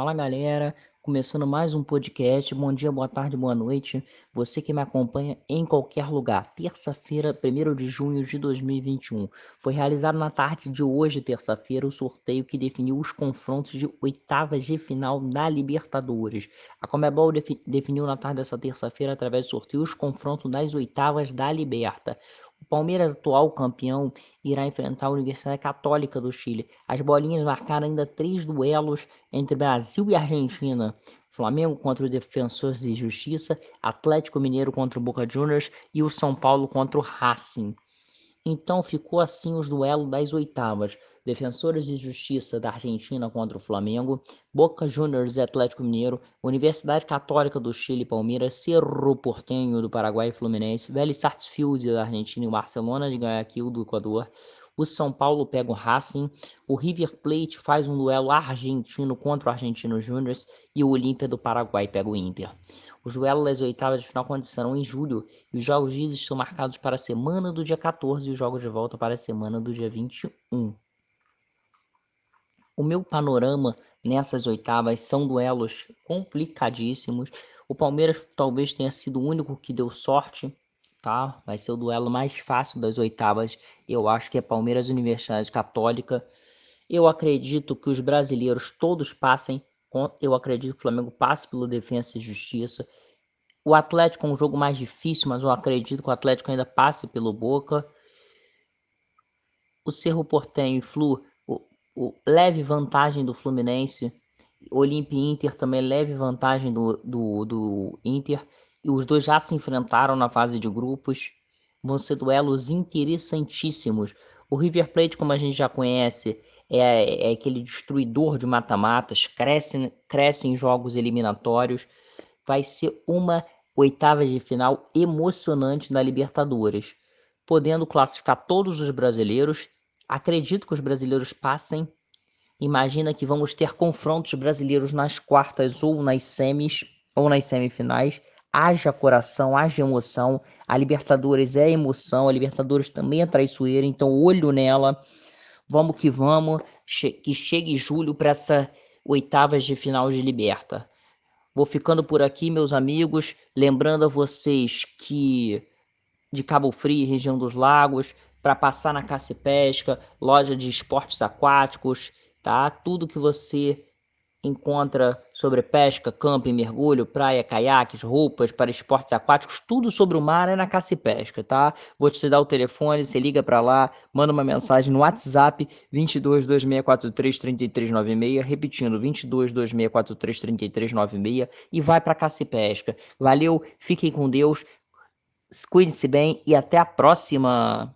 Fala galera, começando mais um podcast. Bom dia, boa tarde, boa noite. Você que me acompanha em qualquer lugar. Terça-feira, 1 de junho de 2021. Foi realizado na tarde de hoje, terça-feira, o sorteio que definiu os confrontos de oitavas de final da Libertadores. A Comebol definiu na tarde dessa terça-feira, através do sorteio, os confrontos das oitavas da Liberta. O Palmeiras, atual campeão, irá enfrentar a Universidade Católica do Chile. As bolinhas marcaram ainda três duelos entre Brasil e Argentina. Flamengo contra o Defensores de Justiça, Atlético Mineiro contra o Boca Juniors e o São Paulo contra o Racing. Então ficou assim os duelos das oitavas. Defensores de Justiça da Argentina contra o Flamengo, Boca Juniors e Atlético Mineiro, Universidade Católica do Chile e Palmeiras, Cerro Porteño do Paraguai e Fluminense, Vélez Sarsfield da Argentina e Barcelona de Guayaquil do Equador, o São Paulo pega o Racing, o River Plate faz um duelo argentino contra o Argentino Júnior e o Olímpia do Paraguai pega o Inter. Os duelos das oitavas de final acontecerão em julho e os jogos de ida estão marcados para a semana do dia 14 e os jogos de volta para a semana do dia 21. O meu panorama nessas oitavas são duelos complicadíssimos. O Palmeiras talvez tenha sido o único que deu sorte, tá? Vai ser o duelo mais fácil das oitavas. Eu acho que é Palmeiras Universidade Católica. Eu acredito que os brasileiros todos passem. Eu acredito que o Flamengo passe pelo Defensa e Justiça. O Atlético é um jogo mais difícil, mas eu acredito que o Atlético ainda passe pelo Boca. O Cerro Portenho e Flu o leve vantagem do Fluminense. Olimpia e Inter também leve vantagem do, do, do Inter. E os dois já se enfrentaram na fase de grupos. Vão ser duelos interessantíssimos. O River Plate, como a gente já conhece, é, é aquele destruidor de mata-matas, cresce, cresce em jogos eliminatórios. Vai ser uma oitava de final emocionante na Libertadores, podendo classificar todos os brasileiros Acredito que os brasileiros passem. Imagina que vamos ter confrontos brasileiros nas quartas ou nas semis ou nas semifinais. Haja coração, haja emoção. A Libertadores é emoção, a Libertadores também é traiçoeira, então olho nela. Vamos que vamos, que chegue julho para essa oitavas de final de Liberta. Vou ficando por aqui, meus amigos, lembrando a vocês que de Cabo Frio, região dos Lagos, para passar na caça e pesca, loja de esportes aquáticos, tá? Tudo que você encontra sobre pesca, camping, mergulho, praia, caiaques, roupas para esportes aquáticos, tudo sobre o mar é na caça e pesca, tá? Vou te dar o telefone, você liga para lá, manda uma mensagem no WhatsApp 22 2643 3396, repetindo 22 2643 3396 e vai para caça e pesca. Valeu, fiquem com Deus, cuide-se bem e até a próxima.